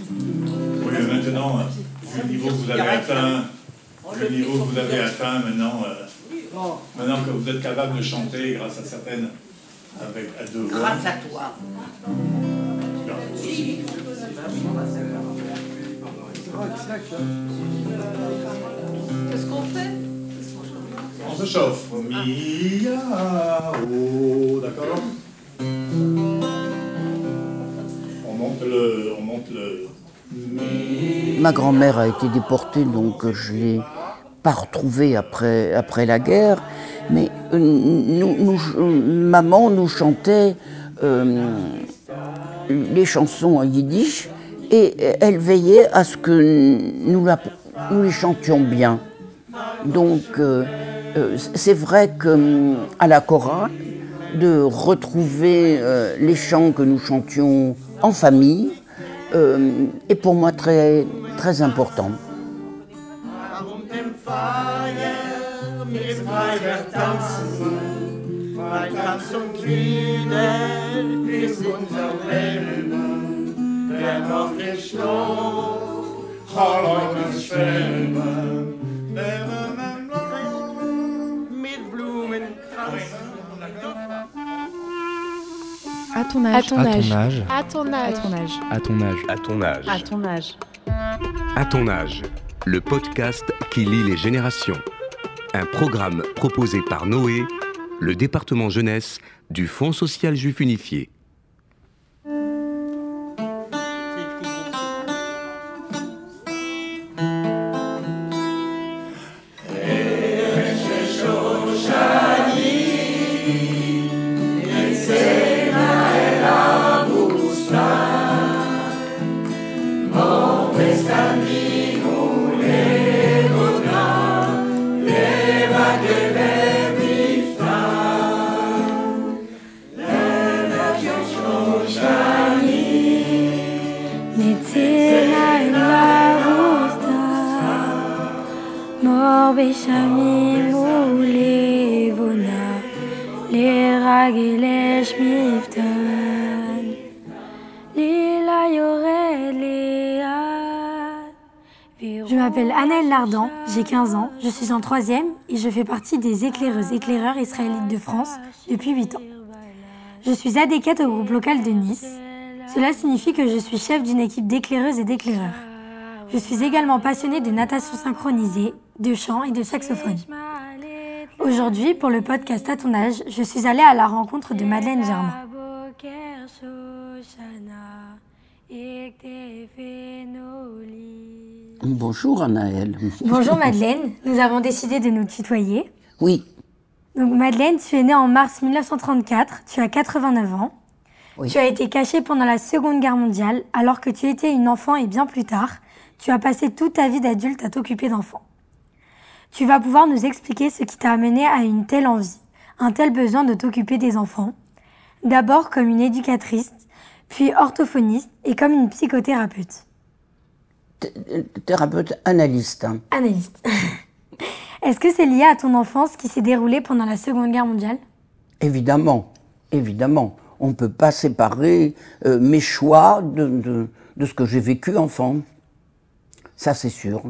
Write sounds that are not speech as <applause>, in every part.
Oui, maintenant, vu le niveau que vous avez atteint, le niveau que vous avez atteint maintenant, euh, maintenant que vous êtes capable de chanter grâce à certaines, avec à deux voix. Grâce à toi. Qu'est-ce qu'on fait? On se chauffe. Mia, oh, d'accord? On monte le. Ma grand-mère a été déportée, donc je ne l'ai pas retrouvée après, après la guerre. Mais euh, nous- maman nous chantait euh, les chansons en yiddish et elle veillait à ce que nous, la- nous les chantions bien. Donc euh, euh, c'est vrai que hum, à la chorale, de retrouver euh, les chants que nous chantions en famille euh, est pour moi très, très important. À ton âge. À ton âge. À ton âge. À ton âge. À ton âge. À ton âge. À ton âge. Le podcast qui lie les générations. Un programme proposé par Noé, le département jeunesse du Fonds social juif unifié. J'ai 15 ans, je suis en troisième et je fais partie des éclaireuses éclaireurs israélites de France depuis 8 ans. Je suis adéquate au groupe local de Nice. Cela signifie que je suis chef d'une équipe d'éclaireuses et d'éclaireurs. Je suis également passionnée de natation synchronisée, de chant et de saxophone. Aujourd'hui, pour le podcast À ton âge, je suis allée à la rencontre de Madeleine Germain. Bonjour Anaëlle. Bonjour <laughs> Madeleine, nous avons décidé de nous tutoyer. Oui, Donc Madeleine, tu es née en mars 1934, tu as 89 ans. Oui. Tu as été cachée pendant la Seconde Guerre mondiale alors que tu étais une enfant et bien plus tard, tu as passé toute ta vie d'adulte à t'occuper d'enfants. Tu vas pouvoir nous expliquer ce qui t'a amené à une telle envie, un tel besoin de t'occuper des enfants. D'abord comme une éducatrice, puis orthophoniste et comme une psychothérapeute. Th- thérapeute analyste. Analyste. <laughs> Est-ce que c'est lié à ton enfance qui s'est déroulée pendant la Seconde Guerre mondiale? Évidemment, évidemment. On ne peut pas séparer euh, mes choix de, de- de ce que j'ai vécu enfant. Ça, c'est sûr.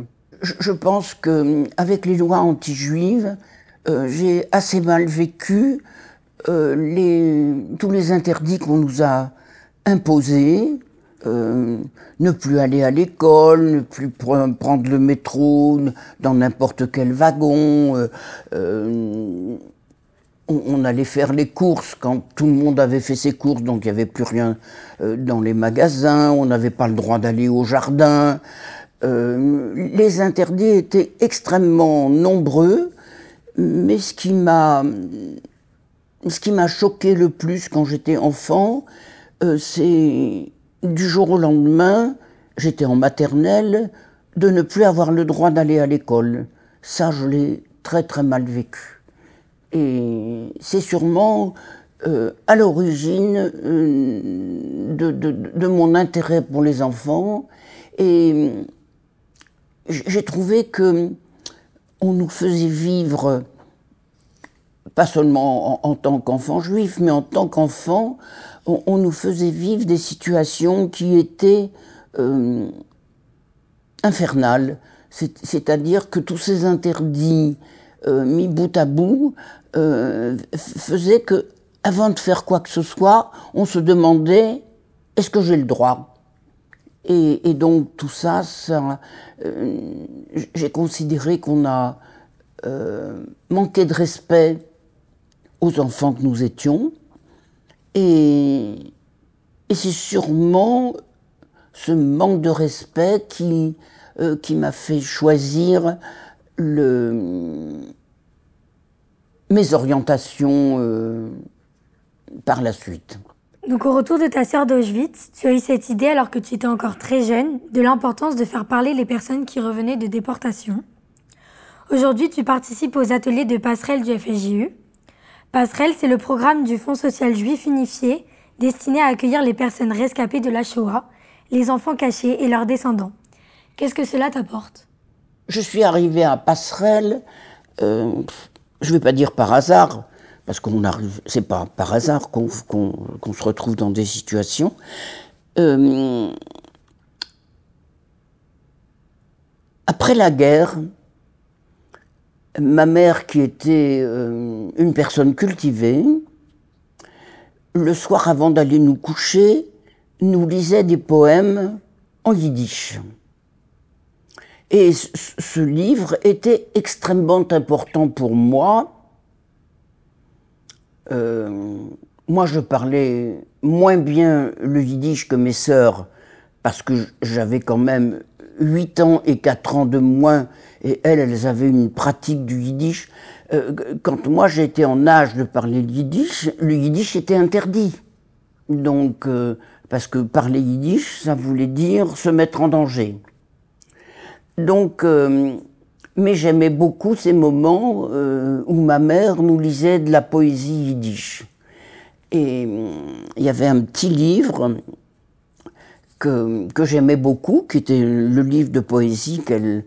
Je, je pense que avec les lois anti-juives, euh, j'ai assez mal vécu euh, les, tous les interdits qu'on nous a imposés. Euh, ne plus aller à l'école, ne plus pre- prendre le métro dans n'importe quel wagon, euh, euh, on, allait faire les courses quand tout le monde avait fait ses courses, donc il n'y avait plus rien dans les magasins, on n'avait pas le droit d'aller au jardin. Les interdits étaient extrêmement nombreux, mais ce qui m'a ce qui m'a choqué le plus quand j'étais enfant, c'est du jour au lendemain, j'étais en maternelle, de ne plus avoir le droit d'aller à l'école. Ça, je l'ai très très mal vécu. Et c'est sûrement euh, à l'origine euh, de, mon intérêt pour les enfants. Et j'ai trouvé que on nous faisait vivre, pas seulement en, en tant qu'enfant juif, mais en tant qu'enfant, on, nous faisait vivre des situations qui étaient infernal, c'est-à-dire que tous ces interdits mis bout à bout faisaient que, avant de faire quoi que ce soit, on se demandait est-ce que j'ai le droit? Et, donc tout ça, j'ai considéré qu'on a manqué de respect aux enfants que nous étions. Et, c'est sûrement ce manque de respect qui, euh, qui m'a fait choisir mes orientations euh, par la suite. Donc au retour de ta sœur d'Auschwitz, tu as eu cette idée alors que tu étais encore très jeune de l'importance de faire parler les personnes qui revenaient de déportation. Aujourd'hui, tu participes aux ateliers de passerelle du FSJU Passerelle, c'est le programme du Fonds social juif unifié destiné à accueillir les personnes rescapées de la Shoah, les enfants cachés et leurs descendants. Qu'est-ce que cela t'apporte? Je suis arrivée à Passerelle, euh, je ne vais pas dire par hasard, parce qu'on arrive, c'est pas par hasard qu'on se retrouve dans des situations. Euh, après la guerre, ma mère, qui était euh, une personne cultivée, le soir avant d'aller nous coucher, nous lisait des poèmes en yiddish. Et ce livre était extrêmement important pour moi. Euh, moi, je parlais moins bien le yiddish que mes sœurs, parce que j'avais quand même 8 ans et 4 ans de moins et elles, elles avaient une pratique du yiddish. Euh, quand moi j'étais en âge de parler le yiddish, le yiddish était interdit. Donc, euh, parce que parler yiddish, ça voulait dire se mettre en danger. Donc, euh, mais j'aimais beaucoup ces moments où ma mère nous lisait de la poésie yiddish. Et il y avait un petit livre que, que j'aimais beaucoup, qui était le livre de poésie qu'elle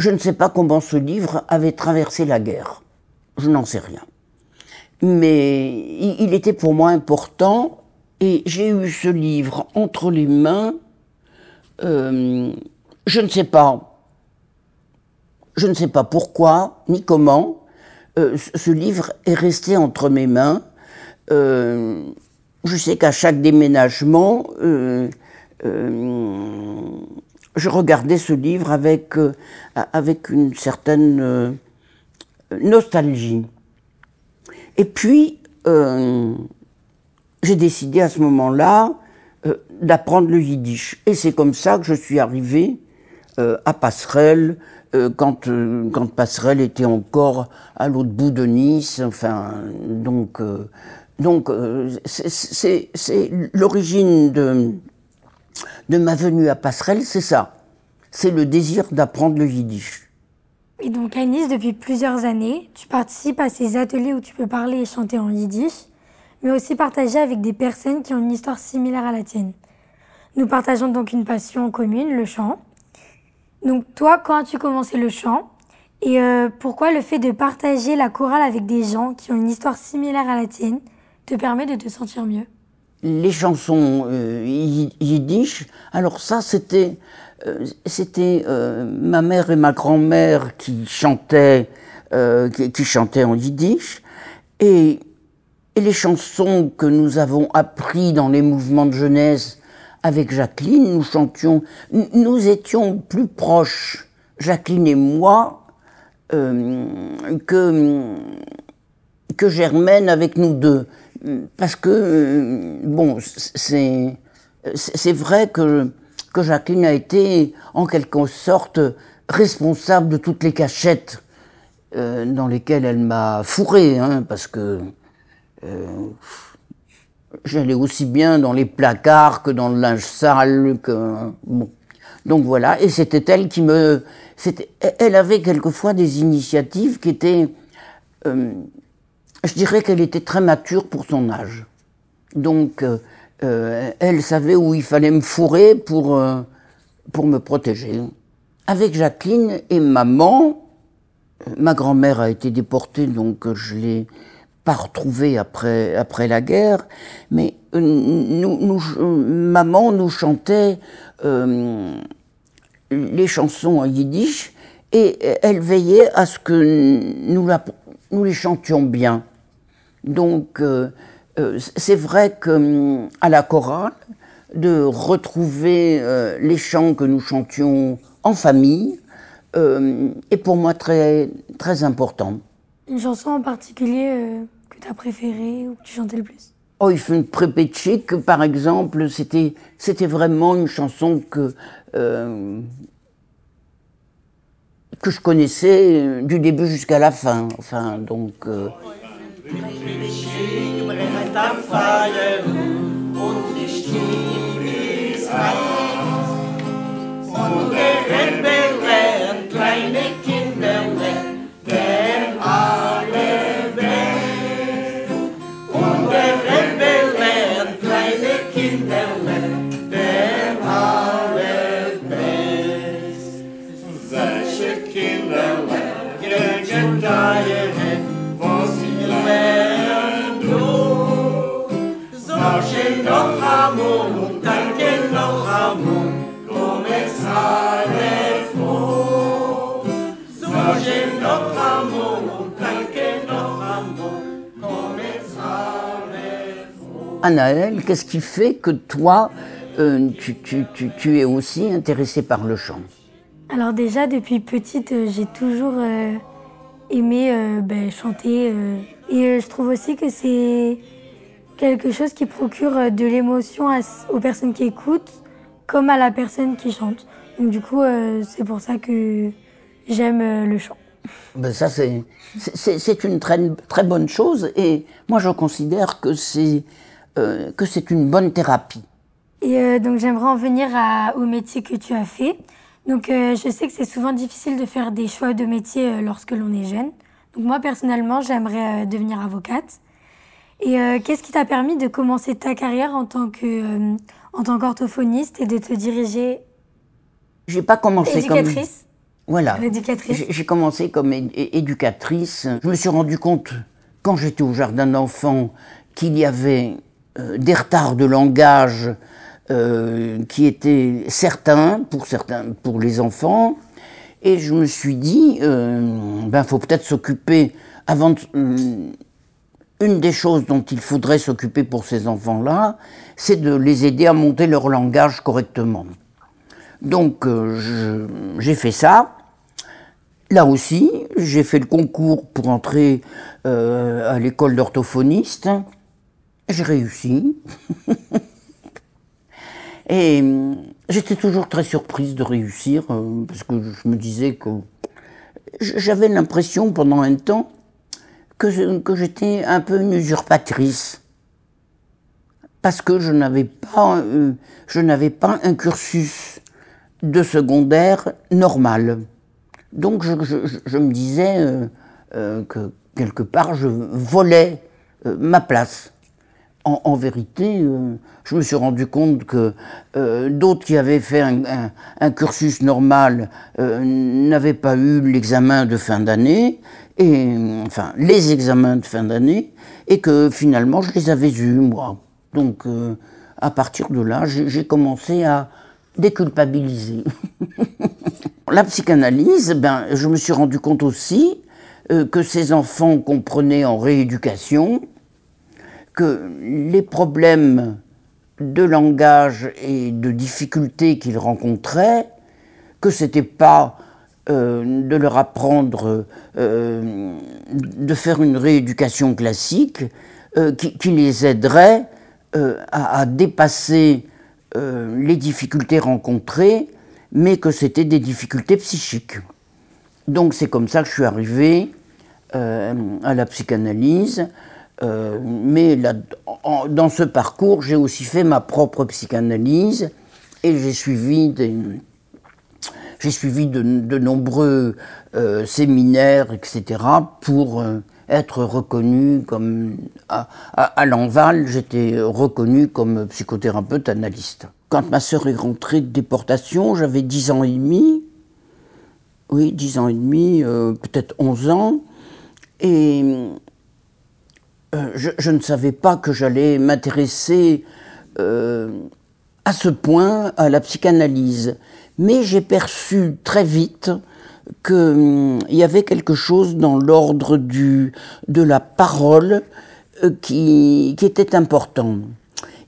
je ne sais pas comment ce livre avait traversé la guerre. Je n'en sais rien. Mais il était pour moi important et j'ai eu ce livre entre les mains. Euh, je ne sais pas. Je ne sais pas pourquoi ni comment. Euh, ce livre est resté entre mes mains. Euh, je sais qu'à chaque déménagement, je regardais ce livre avec, euh, avec une certaine euh, nostalgie. Et puis, euh, j'ai décidé à ce moment-là d'apprendre le yiddish. Et c'est comme ça que je suis arrivé à Passerelle, quand, quand Passerelle était encore à l'autre bout de Nice. Enfin, donc, donc c'est l'origine de, de ma venue à Passerelle, c'est ça. C'est le désir d'apprendre le yiddish. Et donc Nice, depuis plusieurs années, tu participes à ces ateliers où tu peux parler et chanter en yiddish, mais aussi partager avec des personnes qui ont une histoire similaire à la tienne. Nous partageons donc une passion commune, le chant. Donc toi, quand as-tu commencé le chant? Et euh, pourquoi le fait de partager la chorale avec des gens qui ont une histoire similaire à la tienne te permet de te sentir mieux? Les chansons euh, yiddish, alors ça c'était euh, c'était euh, ma mère et ma grand-mère qui chantaient qui, chantaient en yiddish. Et, et les chansons que nous avons appris dans les mouvements de jeunesse avec Jacqueline, nous chantions, nous étions plus proches, Jacqueline et moi, que, que Germaine avec nous deux parce que, euh, bon, c'est, c'est vrai que, que Jacqueline a été, en quelque sorte, responsable de toutes les cachettes euh, dans lesquelles elle m'a fourré, hein, parce que euh, j'allais aussi bien dans les placards que dans le linge sale, que, bon. Donc voilà, et c'était elle qui me... Elle avait quelquefois des initiatives qui étaient je dirais qu'elle était très mature pour son âge. Donc, euh, euh, elle savait où il fallait me fourrer pour, euh, pour me protéger. Avec Jacqueline et maman, ma grand-mère a été déportée, donc je l'ai pas retrouvés après, après la guerre, mais maman nous chantait les chansons en yiddish et elle veillait à ce que nous, nous les chantions bien. Donc, c'est vrai qu'à la chorale, de retrouver les chants que nous chantions en famille, euh, est pour moi très, très important. Une chanson en particulier euh, que tu as préférée ou que tu chantais le plus? Oh, il fait une prépétchique, par exemple, c'était, c'était vraiment une chanson que, euh, que je connaissais du début jusqu'à la fin. Enfin, donc. Euh... Mas me deixei, mas tá falha. Anaël, qu'est-ce qui fait que toi, euh, tu, es aussi intéressée par le chant? Alors déjà, depuis petite, euh, j'ai toujours euh, aimé ben, chanter. et je trouve aussi que c'est quelque chose qui procure de l'émotion aux personnes qui écoutent, comme à la personne qui chante. Donc du coup, c'est pour ça que j'aime le chant. Ben ça, c'est une très, très bonne chose. Et moi, je considère que c'est euh, que c'est une bonne thérapie. Et euh, donc j'aimerais en venir au métier que tu as fait. Donc euh, je sais que c'est souvent difficile de faire des choix de métier lorsque l'on est jeune. Donc moi personnellement j'aimerais devenir avocate. Et qu'est-ce qui t'a permis de commencer ta carrière en tant que en tant qu'orthophoniste et de te diriger J'ai pas commencé éducatrice. comme voilà. J'ai commencé comme éducatrice. Je me suis rendu compte quand j'étais au jardin d'enfants qu'il y avait des retards de langage euh, qui étaient certains pour, certains pour les enfants. Et je me suis dit, euh, ben faut peut-être s'occuper avant. une des choses dont il faudrait s'occuper pour ces enfants-là, c'est de les aider à monter leur langage correctement. Donc j'ai fait ça. Là aussi, j'ai fait le concours pour entrer à l'école d'orthophoniste. J'ai réussi. <laughs> Et euh, j'étais toujours très surprise de réussir, euh, parce que je me disais que j'avais l'impression pendant un temps que, que j'étais un peu une usurpatrice. Parce que je n'avais pas, euh, je n'avais pas un cursus de secondaire normal. Donc je, je, me disais que quelque part je volais ma place en, vérité, euh, je me suis rendu compte que euh, d'autres qui avaient fait un, cursus normal euh, n'avaient pas eu l'examen de fin d'année, et enfin les examens de fin d'année, et que finalement je les avais eus moi. Donc à partir de là, j'ai commencé à déculpabiliser. <laughs> La psychanalyse, ben, je me suis rendu compte aussi que ces enfants qu'on prenait en rééducation, que les problèmes de langage et de difficultés qu'ils rencontraient, que c'était pas euh, de leur apprendre euh, de faire une rééducation classique euh, qui, les aiderait à, dépasser les difficultés rencontrées, mais que c'était des difficultés psychiques. Donc c'est comme ça que je suis arrivé à la psychanalyse. Euh, mais dans ce parcours, j'ai aussi fait ma propre psychanalyse et j'ai suivi j'ai suivi de, nombreux euh, séminaires, etc., pour euh, être reconnu comme. À, l'Enval, j'étais reconnu comme psychothérapeute analyste. Quand ma sœur est rentrée de déportation, j'avais 10 ans et demi. Oui, 10 ans et demi, peut-être 11 ans. Et je, ne savais pas que j'allais m'intéresser à ce point à la psychanalyse. Mais j'ai perçu très vite qu'il hum, y avait quelque chose dans l'ordre de la parole euh, qui, qui, était important.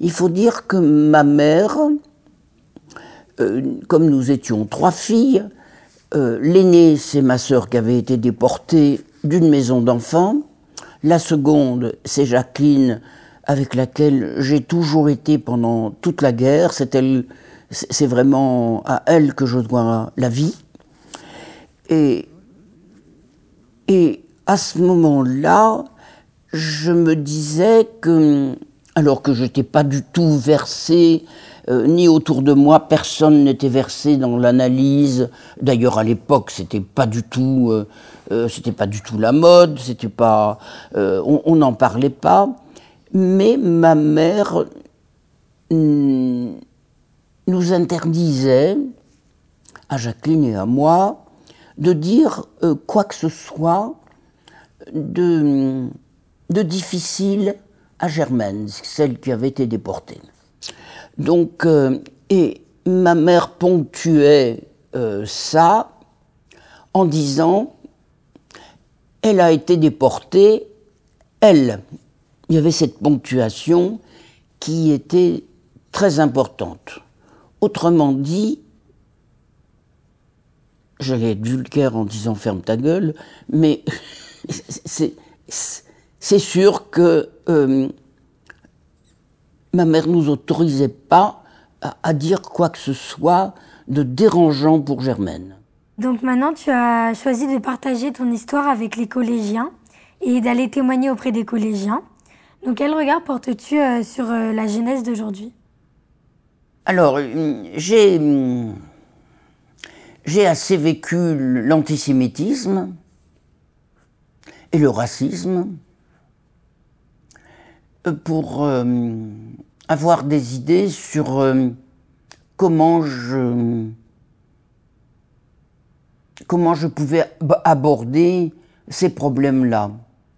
Il faut dire que ma mère, euh, comme nous étions trois filles, euh, l'aînée c'est ma sœur qui avait été déportée d'une maison d'enfants, la seconde c'est Jacqueline avec laquelle j'ai toujours été pendant toute la guerre. C'est elle, c'est vraiment à elle que je dois la vie. Et, et à ce moment-là, je me disais que, alors que je n'étais pas du tout versé, euh, ni autour de moi, personne n'était versé dans l'analyse. D'ailleurs, à l'époque, c'était pas du tout, euh, euh, c'était pas du tout la mode, c'était pas, on n'en parlait pas. Mais ma mère nous interdisait, à Jacqueline et à moi, de dire quoi que ce soit de, difficile à Germaine, celle qui avait été déportée. Donc, euh, et ma mère ponctuait euh, ça en disant, elle a été déportée, elle, il y avait cette ponctuation qui était très importante. Autrement dit, j'allais être vulgaire en disant ferme ta gueule, mais <laughs> c'est sûr que euh, ma mère nous autorisait pas à, à, dire quoi que ce soit de dérangeant pour Germaine. Donc maintenant, tu as choisi de partager ton histoire avec les collégiens et d'aller témoigner auprès des collégiens. Donc quel regard portes-tu euh, sur euh, la jeunesse d'aujourd'hui? Alors, j'ai, j'ai assez vécu l'antisémitisme et le racisme pour avoir des idées sur comment je comment je pouvais aborder ces problèmes-là.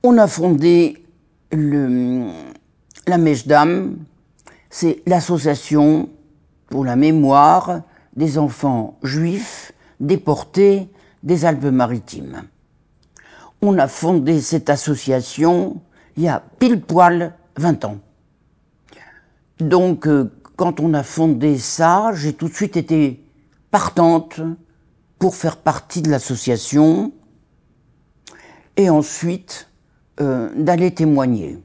On a fondé le, la Mèche d'âme, c'est l'association pour la mémoire des enfants juifs déportés des Alpes-Maritimes. On a fondé cette association il y a pile poil 20 ans. Donc, euh, quand on a fondé ça, j'ai tout de suite été partante pour faire partie de l'association. Et ensuite, euh, d'aller témoigner.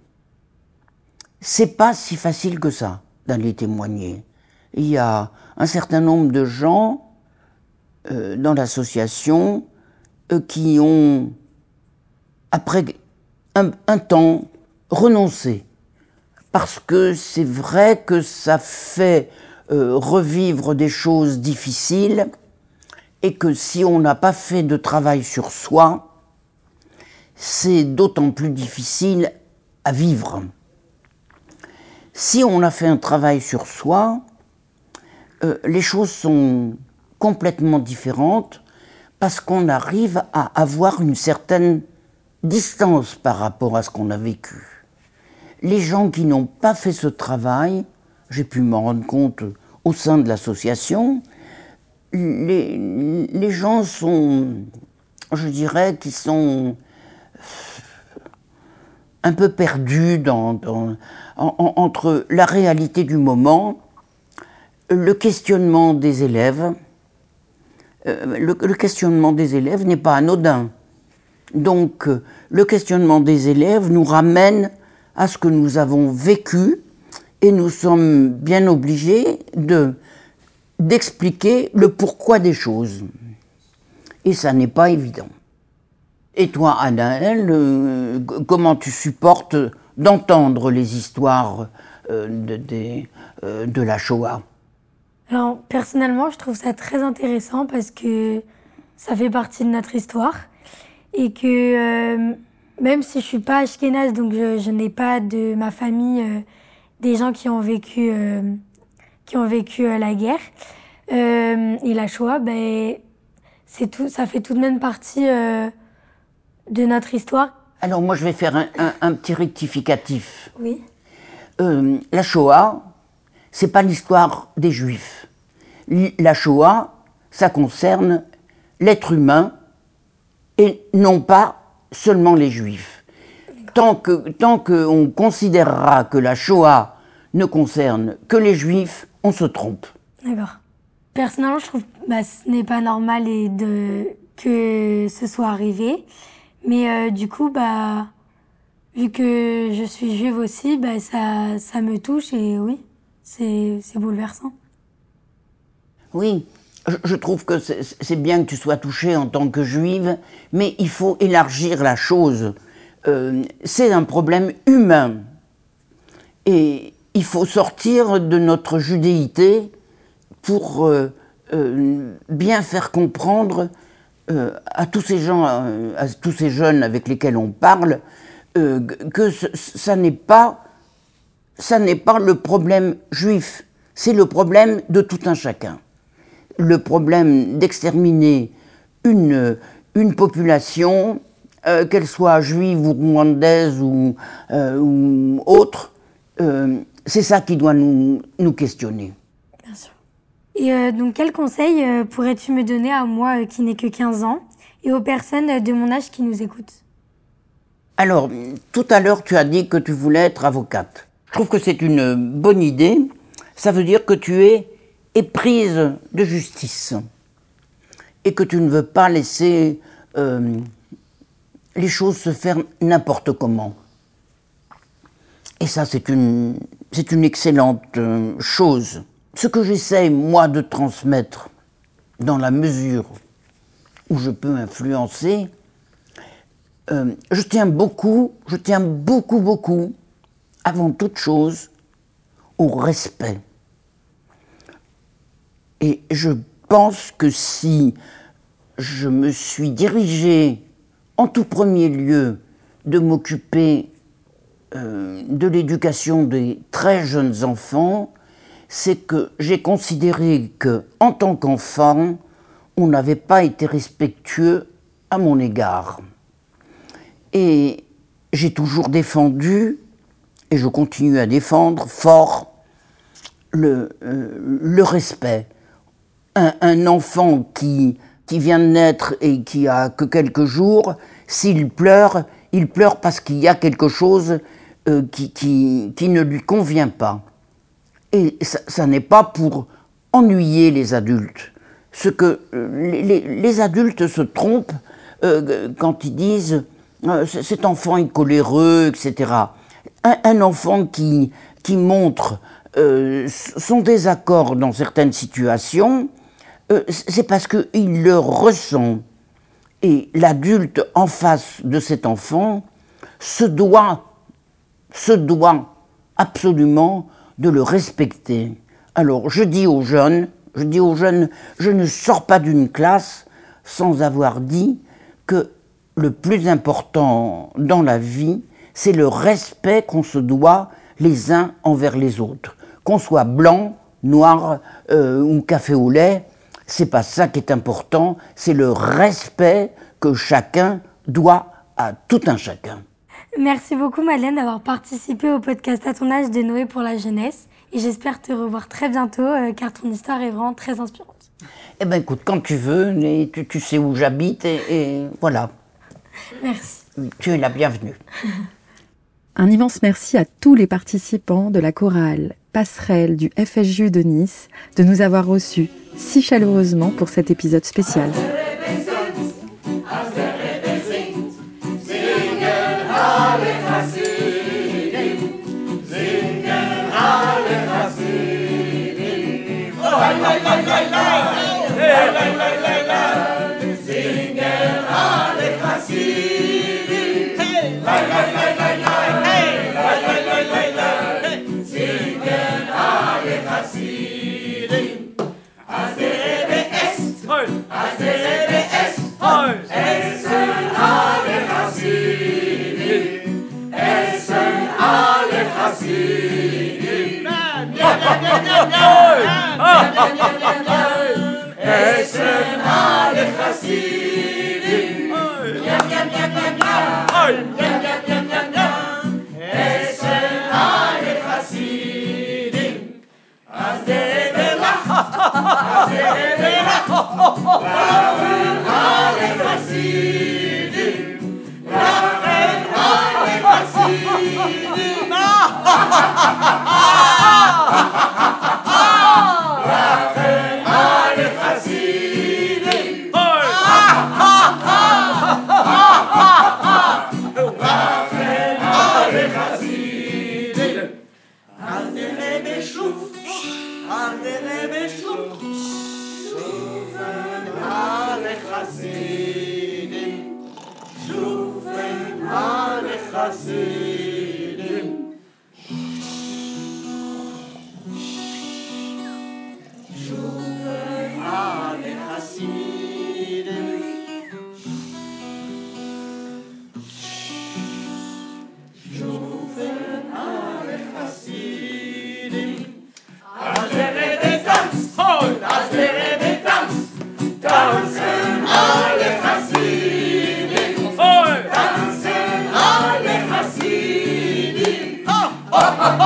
C'est pas si facile que ça d'aller témoigner. Il y a un certain nombre de gens euh, dans l'association qui ont, après un, temps, renoncé. Parce que c'est vrai que ça fait revivre des choses difficiles et que si on n'a pas fait de travail sur soi, c'est d'autant plus difficile à vivre. Si on a fait un travail sur soi, euh, les choses sont complètement différentes parce qu'on arrive à avoir une certaine distance par rapport à ce qu'on a vécu. Les gens qui n'ont pas fait ce travail, j'ai pu m'en rendre compte au sein de l'association, les, gens sont, je dirais, qui sont un peu perdu dans, entre la réalité du moment, le questionnement des élèves. Euh, le, questionnement des élèves n'est pas anodin. Donc, euh, le questionnement des élèves nous ramène à ce que nous avons vécu et nous sommes bien obligés de d'expliquer le pourquoi des choses. Et ça n'est pas évident. Et toi, Anaël, euh, comment tu supportes d'entendre les histoires euh, de, euh, de, la Shoah? Alors, personnellement, je trouve ça très intéressant parce que ça fait partie de notre histoire et que même si je suis pas ashkénaze, donc je, n'ai pas de ma famille des gens qui ont vécu, qui ont vécu la guerre et la Shoah, ben, c'est tout, ça fait tout de même partie de notre histoire Alors moi je vais faire un, petit rectificatif. Oui. Euh, la Shoah, c'est pas l'histoire des Juifs. La Shoah, ça concerne l'être humain et non pas seulement les Juifs. Tant que tant qu'on considérera que la Shoah ne concerne que les Juifs, on se trompe. D'accord. Personnellement, je trouve que bah, ce n'est pas normal et de, que ce soit arrivé. Mais euh, du coup, bah, vu que je suis juive aussi, bah, ça, ça me touche et oui, c'est bouleversant. Oui, je trouve que c'est bien que tu sois touchée en tant que juive, mais il faut élargir la chose. Euh, c'est un problème humain. Et il faut sortir de notre judéité pour euh, euh, bien faire comprendre à tous ces gens, à tous ces jeunes avec lesquels on parle, que pas, ça n'est pas le problème juif, c'est le problème de tout un chacun le problème d'exterminer une, une population, euh, qu'elle soit juive ou rwandaise ou, euh, ou autre, euh, c'est ça qui doit nous, nous questionner. Bien sûr. Et donc, quel conseil pourrais-tu me donner à moi qui n'ai que 15 ans et aux personnes de mon âge qui nous écoutent? Alors, tout à l'heure, tu as dit que tu voulais être avocate. Je trouve que c'est une bonne idée. Ça veut dire que tu es prise de justice et que tu ne veux pas laisser euh, les choses se faire n'importe comment. Et ça, c'est une, une excellente euh, chose. Ce que j'essaie, moi, de transmettre dans la mesure où je peux influencer, euh, je tiens beaucoup, je tiens beaucoup, beaucoup, avant toute chose, au respect. Et je pense que si je me suis dirigé en tout premier lieu de m'occuper euh, de l'éducation des très jeunes enfants, c'est que j'ai considéré que, en tant qu'enfant, on n'avait pas été respectueux à mon égard. Et j'ai toujours défendu, et je continue à défendre fort, le, euh, le respect un, enfant qui, qui vient de naître et qui a que quelques jours, s'il pleure, il pleure parce qu'il y a quelque chose euh, qui, qui, ne lui convient pas. Et ça, n'est pas pour ennuyer les adultes. Ce que euh, les, adultes se trompent euh, quand ils disent cet enfant est coléreux, etc. Un, un enfant qui, qui montre son désaccord dans certaines situations, euh, c'est parce qu'il le ressent. Et l'adulte en face de cet enfant se doit, se doit absolument de le respecter. Alors je dis aux jeunes, je dis aux jeunes, je ne sors pas d'une classe sans avoir dit que le plus important dans la vie, c'est le respect qu'on se doit les uns envers les autres. Qu'on soit blanc, noir euh, ou café au lait, c'est pas ça qui est important, c'est le respect que chacun doit à tout un chacun. Merci beaucoup Madeleine d'avoir participé au podcast À ton âge de Noé pour la jeunesse et j'espère te revoir très bientôt euh, car ton histoire est vraiment très inspirante. Eh ben écoute, quand tu veux, tu, tu sais où j'habite et, et voilà. Merci. Tu es la bienvenue. <laughs> Un immense merci à tous les participants de la chorale Du FSJU de Nice de nous avoir reçus si chaleureusement pour cet épisode spécial. Essen alle Chassidim. Yam, yam, yam, yam, yam. Yam, yam, yam, yam, yam. Essen alle Chassidim. Az der Belach, az der Belach. Laufen alle Chassidim. Laufen alle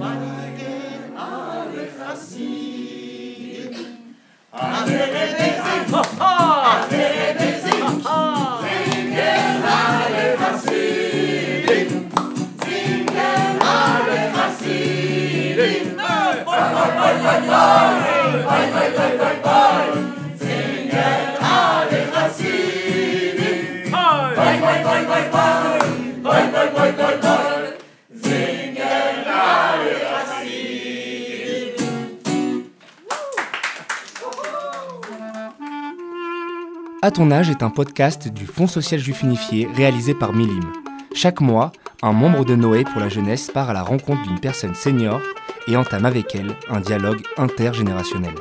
Wannigen alle Chassidim. Avere Bezim, Avere alle Chassidim. Singen alle Chassidim. À ton est un podcast du Fonds social juif unifié réalisé par Milim. Chaque mois, un membre de Noé pour la jeunesse part à la rencontre d'une personne senior et entame avec elle un dialogue intergénérationnel.